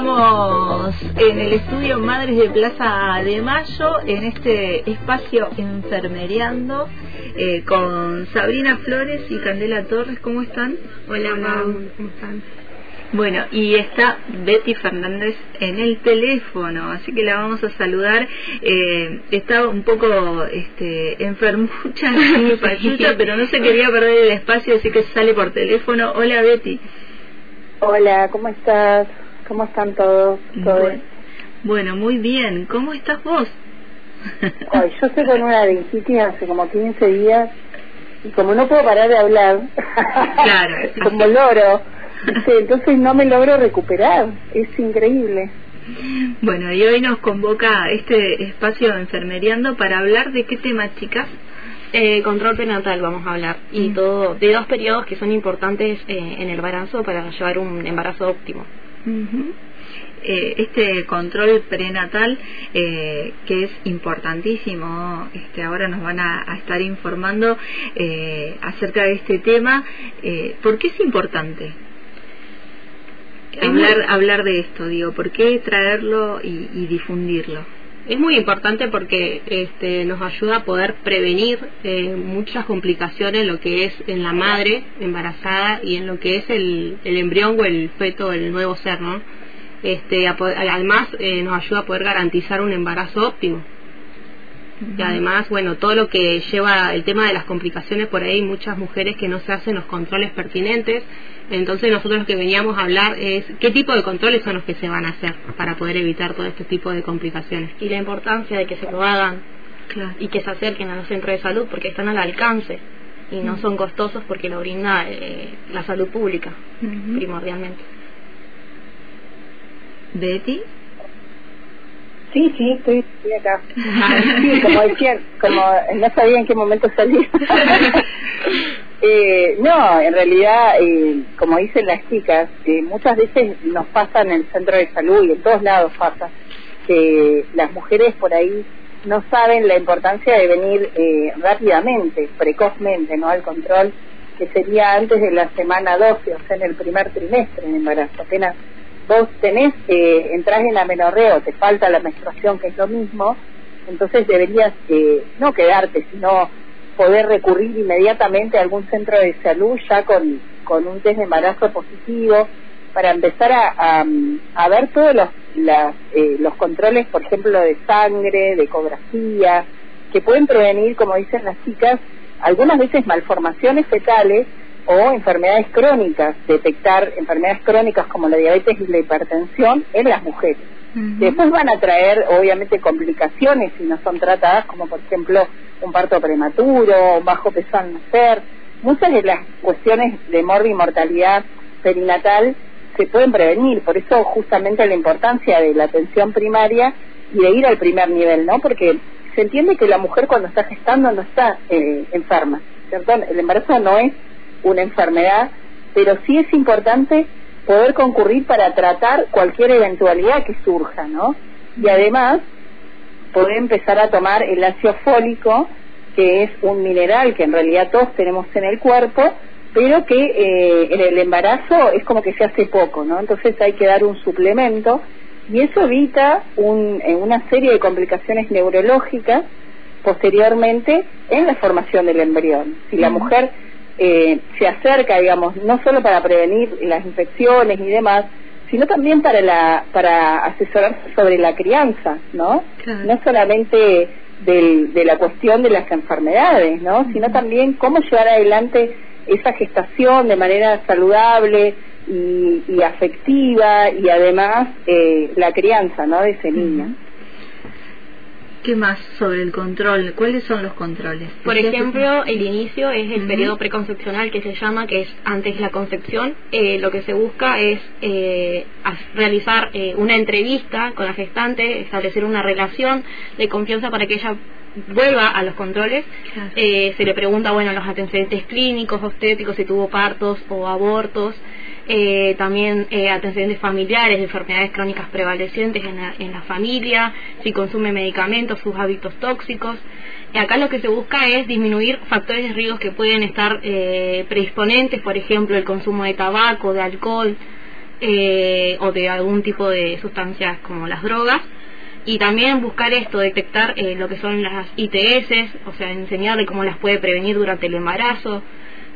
estamos en el estudio Madres de Plaza de Mayo, en este espacio Enfermereando, eh, con Sabrina Flores y Candela Torres. ¿Cómo están? Hola, Mau. ¿Cómo están? Bueno, y está Betty Fernández en el teléfono, así que la vamos a saludar. Eh, está un poco este, enfermucha, pachucha, pero no se quería perder el espacio, así que sale por teléfono. Hola, Betty. Hola, ¿cómo estás? ¿Cómo están todos? Bueno, muy bien. ¿Cómo estás vos? Ay, yo estoy con una dentitis hace como 15 días y como no puedo parar de hablar, claro, como loro, entonces no me logro recuperar. Es increíble. Bueno, y hoy nos convoca este espacio de Enfermeriando para hablar de qué tema, chicas. Eh, control prenatal vamos a hablar y mm. todo de dos periodos que son importantes eh, en el embarazo para llevar un embarazo óptimo. Eh, este control prenatal eh, que es importantísimo este ahora nos van a, estar informando eh, acerca de este tema ¿por qué es importante? hablar hablar de esto digo ¿por qué traerlo y, difundirlo? Es muy importante porque este, nos ayuda a poder prevenir muchas complicaciones lo que es en la madre embarazada y en lo que es el, el embrión o el feto, el nuevo ser, ¿no? este, además eh, nos ayuda a poder garantizar un embarazo óptimo. Y además, bueno, todo lo que lleva el tema de las complicaciones, por ahí muchas mujeres que no se hacen los controles pertinentes. Entonces nosotros lo que veníamos a hablar es qué tipo de controles son los que se van a hacer para poder evitar todo este tipo de complicaciones. Y la importancia de que se lo hagan y que se acerquen a los centros de salud porque están al alcance y no son costosos porque lo brinda eh, la salud pública primordialmente. Betty. Sí, sí, estoy, acá. Sí, como decían, como no sabía en qué momento salir. eh, no, en realidad, eh, como dicen las chicas, eh, muchas veces nos pasa en el centro de salud y en todos lados pasa que las mujeres por ahí no saben la importancia de venir eh, rápidamente, precozmente, ¿no? Al control, que sería antes de la semana 12, o sea, en el primer trimestre de embarazo, apenas vos tenés, eh, entras en amenorreo, te falta la menstruación, que es lo mismo, entonces deberías eh, no quedarte, sino poder recurrir inmediatamente a algún centro de salud ya con, con un test de embarazo positivo para empezar a, a, ver todos los, eh, los controles, por ejemplo, de sangre, de ecografía, que pueden prevenir, como dicen las chicas, algunas veces malformaciones fetales o enfermedades crónicas, detectar enfermedades crónicas como la diabetes y la hipertensión en las mujeres. Después van a traer, obviamente, complicaciones si no son tratadas, como por ejemplo un parto prematuro, un bajo peso al nacer. Muchas de las cuestiones de y mortalidad perinatal se pueden prevenir, por eso justamente la importancia de la atención primaria y de ir al primer nivel, ¿no? Porque se entiende que la mujer cuando está gestando no está eh, enferma, ¿cierto? El embarazo no es una enfermedad, pero sí es importante poder concurrir para tratar cualquier eventualidad que surja, ¿no? Y además poder empezar a tomar el ácido fólico, que es un mineral que en realidad todos tenemos en el cuerpo, pero que eh, en el embarazo es como que se hace poco, ¿no? Entonces hay que dar un suplemento y eso evita un, eh, una serie de complicaciones neurológicas posteriormente en la formación del embrión. Si la mujer eh, se acerca, digamos, no solo para prevenir las infecciones y demás, sino también para la para asesorarse sobre la crianza, ¿no? No solamente de la cuestión de las enfermedades, ¿no? Sino también cómo llevar adelante esa gestación de manera saludable y, afectiva y además eh, la crianza, ¿no? De ese niño. ¿Qué más sobre el control? ¿Cuáles son los controles? Por ejemplo, el inicio es el periodo preconcepcional que se llama, que es antes la concepción. Eh, lo que se busca es eh, realizar eh, una entrevista con la gestante, establecer una relación de confianza para que ella vuelva a los controles. se le pregunta, bueno, los antecedentes clínicos, obstétricos, si tuvo partos o abortos eh, también eh, antecedentes familiares, enfermedades crónicas prevalecientes en la, en la familia, si consume medicamentos, sus hábitos tóxicos. acá lo que se busca es disminuir factores de riesgo que pueden estar eh, predisponentes, por ejemplo, el consumo de tabaco, de alcohol, eh, o de algún tipo de sustancias como las drogas y también buscar esto, detectar eh, lo que son las ITS, o sea, enseñarle cómo las puede prevenir durante el embarazo.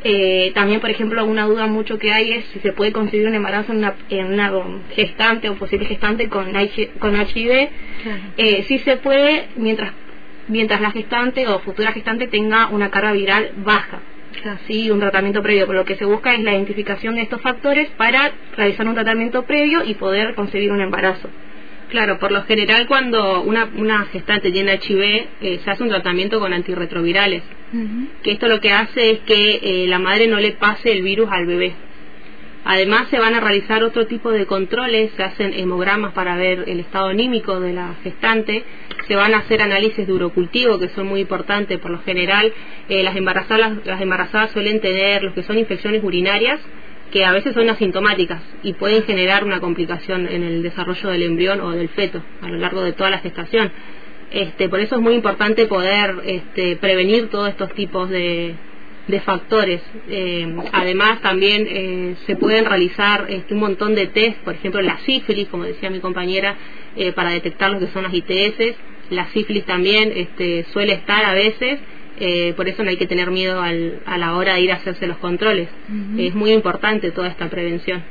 Eh, también, por ejemplo, una duda mucho que hay es si se puede conseguir un embarazo en una, en una gestante o posible gestante con, con HIV. Eh, sí se puede mientras, mientras la gestante o futura gestante tenga una carga viral baja. Sí, un tratamiento previo. Pero lo que se busca es la identificación de estos factores para realizar un tratamiento previo y poder conseguir un embarazo. Claro, por lo general cuando una, una gestante tiene HIV eh, se hace un tratamiento con antirretrovirales, que esto lo que hace es que eh, la madre no le pase el virus al bebé. Además se van a realizar otro tipo de controles, se hacen hemogramas para ver el estado anímico de la gestante, se van a hacer análisis de urocultivo que son muy importantes. Por lo general eh, las embarazadas las embarazadas suelen tener los que son infecciones urinarias que a veces son asintomáticas y pueden generar una complicación en el desarrollo del embrión o del feto a lo largo de toda la gestación. Este, por eso es muy importante poder este, prevenir todos estos tipos de, factores. Eh, además, también eh, se pueden realizar este, un montón de test, por ejemplo, la sífilis, como decía mi compañera, eh, para detectar lo que son las ITS. La sífilis también este, suele estar a veces eh, por eso no hay que tener miedo al, a la hora de ir a hacerse los controles. Es muy importante toda esta prevención.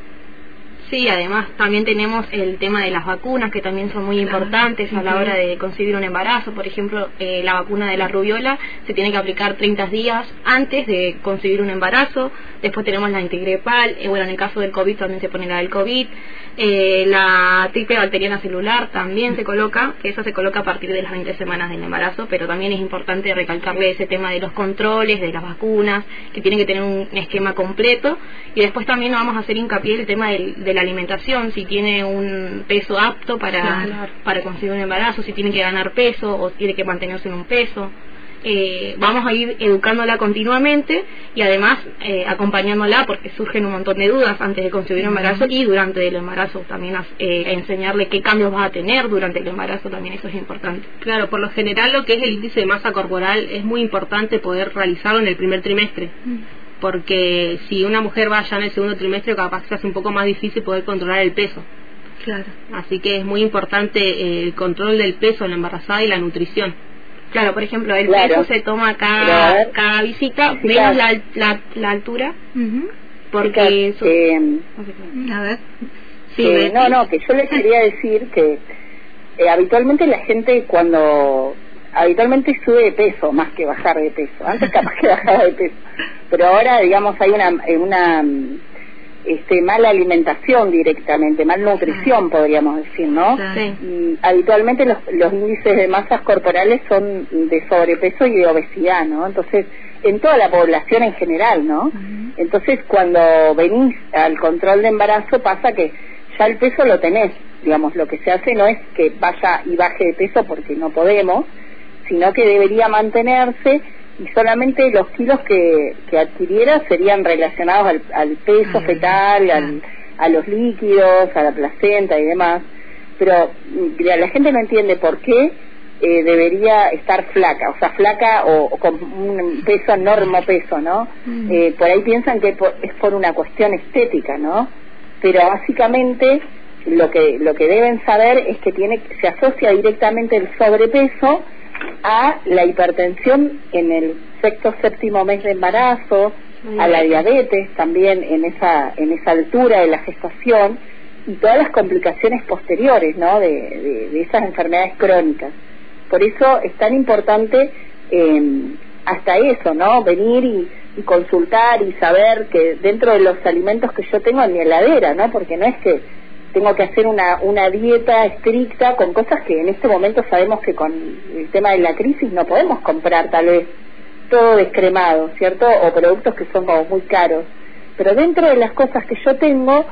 Sí, además también tenemos el tema de las vacunas que también son muy importantes a la hora de concebir un embarazo. Por ejemplo, eh, la vacuna de la rubiola se tiene que aplicar 30 días antes de concebir un embarazo. Después tenemos la integrepal, eh, bueno, en el caso del COVID también se pone la del COVID. Eh, la triple bacteriana celular también se coloca, que eso se coloca a partir de las 20 semanas del embarazo, pero también es importante recalcarle ese tema de los controles, de las vacunas, que tienen que tener un esquema completo. Y después también vamos a hacer hincapié en el tema de la alimentación, si tiene un peso apto para, para conseguir un embarazo, si tiene que ganar peso o tiene que mantenerse en un peso. Eh, vamos a ir educándola continuamente y además eh, acompañándola porque surgen un montón de dudas antes de concebir un embarazo y durante el embarazo también eh, enseñarle qué cambios va a tener durante el embarazo también eso es importante. Claro, por lo general lo que es el índice de masa corporal es muy importante poder realizarlo en el primer trimestre. Porque si una mujer va ya en el segundo trimestre, capaz se hace un poco más difícil poder controlar el peso. Claro. Así que es muy importante el control del peso en la embarazada y la nutrición. Claro, por ejemplo, el peso se toma cada, cada visita, menos la, la, la altura, porque eso... Eh, a ver. Sí, eh, no, no, que yo les quería decir que eh, habitualmente la gente cuando habitualmente sube de peso más que bajar de peso. Antes capaz que bajaba de peso, pero ahora digamos hay una una este, mala alimentación directamente, malnutrición podríamos decir, ¿no? Y habitualmente los, los índices de masas corporales son de sobrepeso y de obesidad, ¿no? Entonces, en toda la población en general, ¿no? Entonces, cuando venís al control de embarazo pasa que ya el peso lo tenés, digamos, lo que se hace no es que vaya y baje de peso porque no podemos, sino que debería mantenerse y solamente los kilos que, que adquiriera serían relacionados al, al peso ah, fetal, al, a los líquidos, a la placenta y demás. Pero mm, la gente no entiende por qué eh, debería estar flaca, o sea, flaca o, con un peso, enorme peso, ¿no? Mm. Eh, por ahí piensan que es por una cuestión estética, ¿no? Pero básicamente lo que lo que deben saber es que tiene se asocia directamente el sobrepeso a la hipertensión en el sexto séptimo mes de embarazo, a la diabetes también en esa en esa altura de la gestación y todas las complicaciones posteriores, ¿no? De, de, esas enfermedades crónicas. Por eso es tan importante em, hasta eso, ¿no? Venir y, y, consultar y saber que dentro de los alimentos que yo tengo en mi heladera, ¿no? Porque no es que tengo que hacer una, una dieta estricta con cosas que en este momento sabemos que con el tema de la crisis no podemos comprar tal vez todo descremado, ¿cierto? O productos que son como muy caros. Pero dentro de las cosas que yo tengo,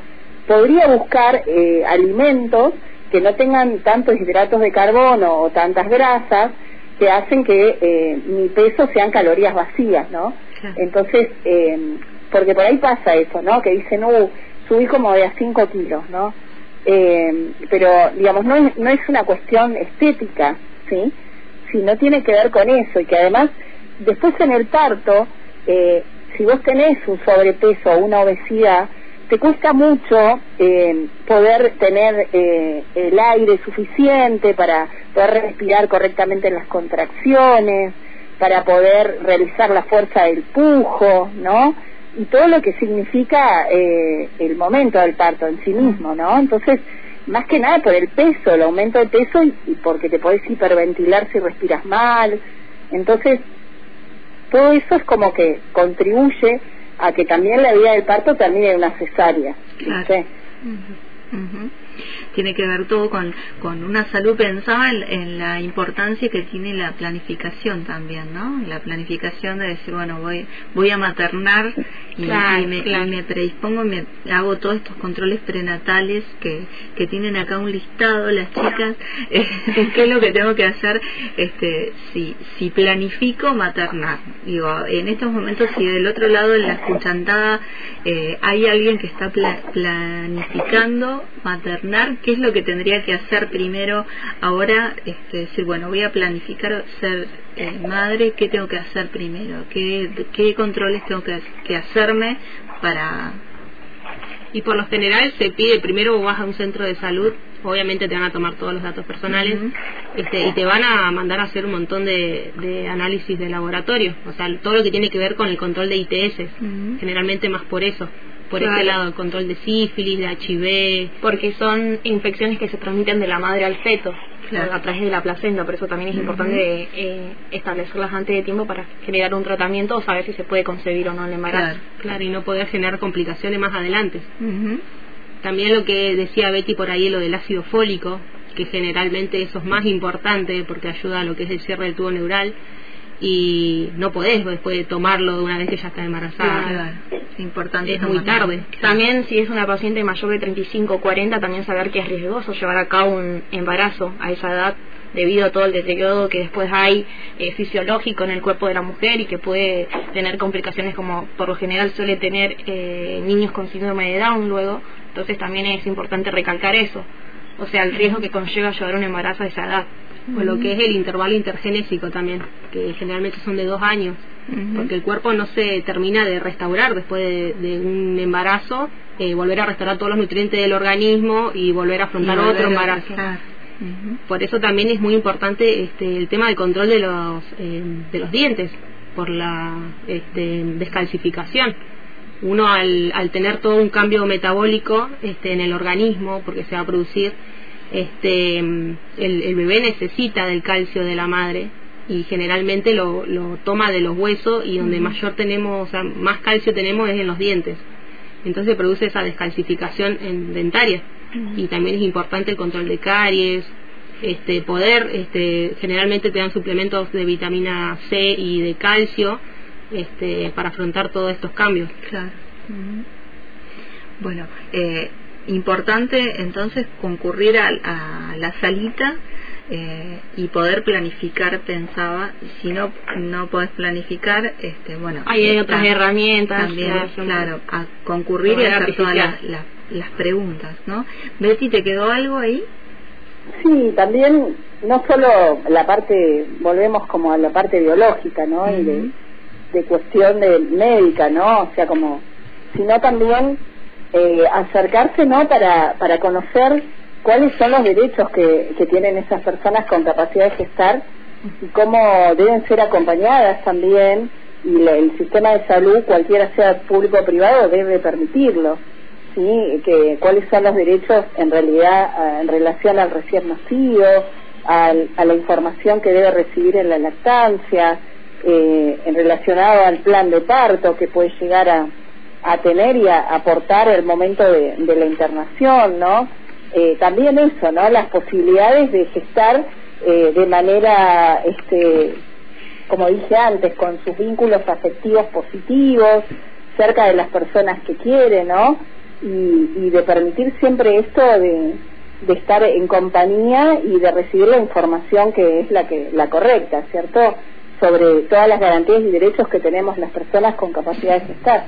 podría buscar eh, alimentos que no tengan tantos hidratos de carbono o tantas grasas que hacen que eh, mi peso sean calorías vacías, ¿no? Entonces, eh, porque por ahí pasa eso, ¿no? Que dicen, uh, subí como de a 5 kilos, ¿no? Eh, pero digamos no es, no es una cuestión estética, ¿sí? Sino tiene que ver con eso y que además después en el parto, eh, si vos tenés un sobrepeso o una obesidad, te cuesta mucho eh, poder tener eh, el aire suficiente para poder respirar correctamente en las contracciones, para poder realizar la fuerza del pujo, ¿no? Y todo lo que significa eh, el momento del parto en sí mismo, ¿no? Entonces, más que nada por el peso, el aumento de peso y, porque te podés hiperventilar si respiras mal. Entonces, todo eso es como que contribuye a que también la vida del parto termine en una cesárea. Claro. Tiene que ver todo con, con una salud pensada en, la importancia que tiene la planificación también, ¿no? La planificación de decir, bueno, voy voy a maternar y, me, me, predispongo, me hago todos estos controles prenatales que, que tienen acá un listado las chicas, eh, qué es lo que tengo que hacer este si, si planifico maternar. Digo, en estos momentos si del otro lado en la escuchantada eh, hay alguien que está planificando maternar, ¿qué es lo que tendría que hacer primero ahora? Este, decir, bueno, voy a planificar ser eh, madre, ¿qué tengo que hacer primero? ¿Qué, qué controles tengo que, que hacerme para... Y por lo general se pide, primero vas a un centro de salud, obviamente te van a tomar todos los datos personales este, y te van a mandar a hacer un montón de, de, análisis de laboratorio, o sea, todo lo que tiene que ver con el control de ITS, generalmente más por eso por ese lado, el control de sífilis, de HIV. Porque son infecciones que se transmiten de la madre al feto a través de la placenta, por eso también es importante eh, establecerlas antes de tiempo para generar un tratamiento o saber si se puede concebir o no el embarazo. Claro, y no poder generar complicaciones más adelante. También lo que decía Betty por ahí, lo del ácido fólico, que generalmente eso es más importante porque ayuda a lo que es el cierre del tubo neural y no podés después de tomarlo de una vez que ya está embarazada. Es importante. Es muy tarde. También si es una paciente mayor de 35 o 40, también saber que es riesgoso llevar a cabo un embarazo a esa edad debido a todo el deterioro que después hay eh, fisiológico en el cuerpo de la mujer y que puede tener complicaciones como por lo general suele tener eh, niños con síndrome de Down luego. Entonces también es importante recalcar eso. O sea, el riesgo que conlleva llevar un embarazo a esa edad o lo que es el intervalo intergenésico también, que generalmente son de dos años, porque el cuerpo no se termina de restaurar después de, un embarazo, eh, volver a restaurar todos los nutrientes del organismo y volver a afrontar otro embarazo. Por eso también es muy importante este, el tema del control de los, eh, de los dientes, por la este, descalcificación. Uno al, al tener todo un cambio metabólico este, en el organismo, porque se va a producir este, el, bebé necesita del calcio de la madre y generalmente lo, lo toma de los huesos y donde mayor tenemos, o sea, más calcio tenemos es en los dientes. Entonces produce esa descalcificación en dentaria y también es importante el control de caries, este poder este generalmente te dan suplementos de vitamina C y de calcio este para afrontar todos estos cambios. Claro. Bueno, eh, importante entonces concurrir a, la salita eh, y poder planificar pensaba si no no podés planificar este bueno hay otras herramientas también claro, a concurrir y hacer todas las, las, preguntas no Betty te quedó algo ahí sí también no solo la parte volvemos como a la parte biológica no y de, de cuestión de médica no o sea como sino también eh, acercarse no para, para conocer cuáles son los derechos que, que tienen esas personas con capacidad de gestar y cómo deben ser acompañadas también y el sistema de salud, cualquiera sea público o privado, debe permitirlo. ¿sí? que cuáles son los derechos en realidad en relación al recién nacido, al, a la información que debe recibir en la lactancia, eh, en relacionado al plan de parto que puede llegar a, a tener y a aportar el momento de, la internación, ¿no? Eh, también eso, ¿no? Las posibilidades de gestar eh, de manera, este, como dije antes, con sus vínculos afectivos positivos, cerca de las personas que quiere, ¿no? Y, de permitir siempre esto de, de estar en compañía y de recibir la información que es la que la correcta, ¿cierto? Sobre todas las garantías y derechos que tenemos las personas con capacidad de gestar.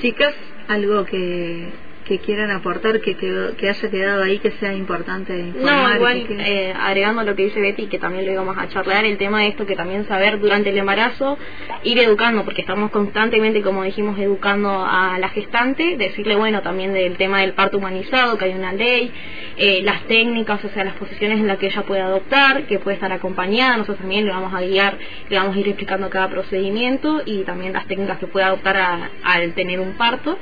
Chicas, algo que, que quieran aportar, que, que, haya quedado ahí, que sea importante informar? No, igual, eh, agregando lo que dice Betty, que también lo íbamos a charlar, el tema de esto, que también saber durante el embarazo, ir educando, porque estamos constantemente, como dijimos, educando a la gestante, decirle, bueno, también del tema del parto humanizado, que hay una ley, eh, las técnicas, o sea, las posiciones en las que ella puede adoptar, que puede estar acompañada, nosotros también le vamos a guiar, le vamos a ir explicando cada procedimiento y también las técnicas que puede adoptar al tener un parto.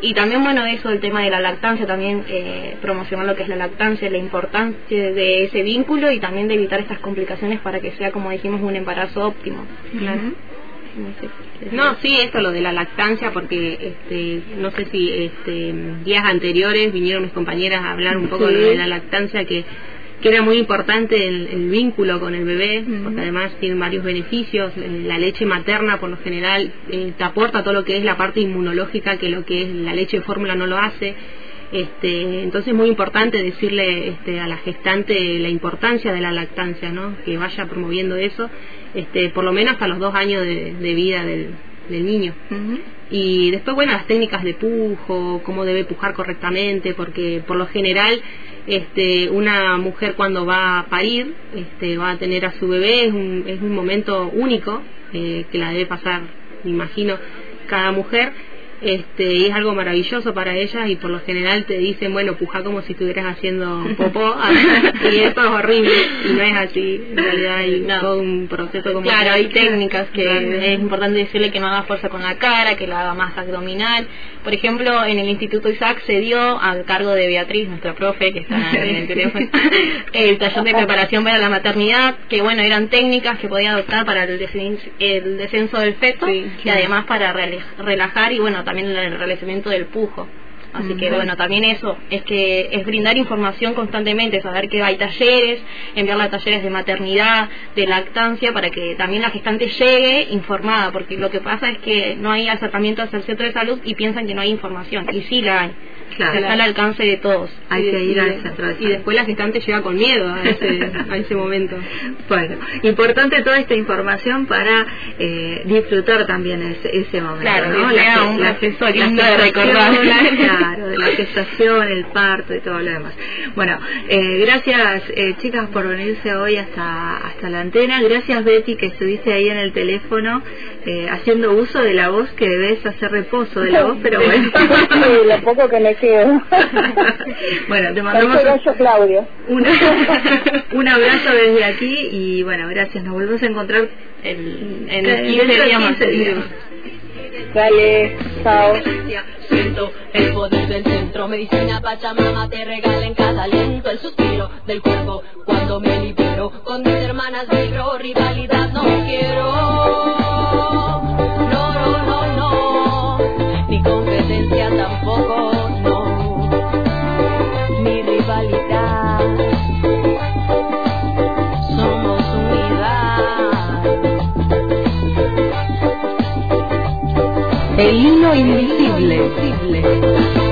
Y también, bueno, eso, el tema de la lactancia, también eh, promocionar lo que es la lactancia, la importancia de ese vínculo y también de evitar estas complicaciones para que sea, como dijimos, un embarazo óptimo. No, sí, esto lo de la lactancia, porque este, no sé si este, días anteriores vinieron mis compañeras a hablar un poco de la lactancia, que, que era muy importante el, vínculo con el bebé, porque además tiene varios beneficios. La leche materna, por lo general, eh, te aporta todo lo que es la parte inmunológica, que lo que es la leche de fórmula no lo hace. Este, entonces es muy importante decirle este, a la gestante la importancia de la lactancia, ¿no? que vaya promoviendo eso, este, por lo menos hasta los dos años de, vida del, niño. Y después, bueno, las técnicas de pujo, cómo debe pujar correctamente, porque por lo general este, una mujer cuando va a parir este, va a tener a su bebé, es un, es un momento único eh, que la debe pasar, me imagino, cada mujer. Este, y es algo maravilloso para ellas y por lo general te dicen, bueno, puja como si estuvieras haciendo popó y esto es horrible y no es así, en realidad hay todo un proceso como... Claro, hay técnicas que es importante decirle que no haga fuerza con la cara, que la haga más abdominal. Por ejemplo, en el Instituto Isaac se dio al cargo de Beatriz, nuestra profe, que está en el teléfono, el taller de preparación para la maternidad, que bueno, eran técnicas que podía adoptar para el, descenso, del feto y además para relajar y bueno, también el realizamiento del pujo. Así que bueno, también eso, es que es brindar información constantemente, saber que hay talleres, enviarla a talleres de maternidad, de lactancia, para que también la gestante llegue informada, porque lo que pasa es que no hay acercamiento hacia el centro de salud y piensan que no hay información, y sí la hay. Claro. Está al alcance de todos. Hay que ir al centro Y después la gestante llega con miedo a ese, a ese momento. Bueno, importante toda esta información para eh, disfrutar también ese, ese momento. Claro, ¿no? La, un la, de recordar. Claro, de la gestación, el parto y todo lo demás. Bueno, eh, gracias eh, chicas por venirse hoy hasta, hasta la antena. Gracias Betty que estuviste ahí en el teléfono eh, haciendo uso de la voz que debes hacer reposo de la voz, pero bueno. sí, lo poco que me quedo. bueno, te mandamos Claudio. un abrazo desde aquí y bueno, gracias. Nos volvemos a encontrar en, en el 15 días más. Dale, chao. Siento el poder del centro, medicina Pachamama te regala en cada aliento el suspiro del cuerpo cuando me libero. Con mis hermanas vibro, rivalidad no quiero. El hilo invisible.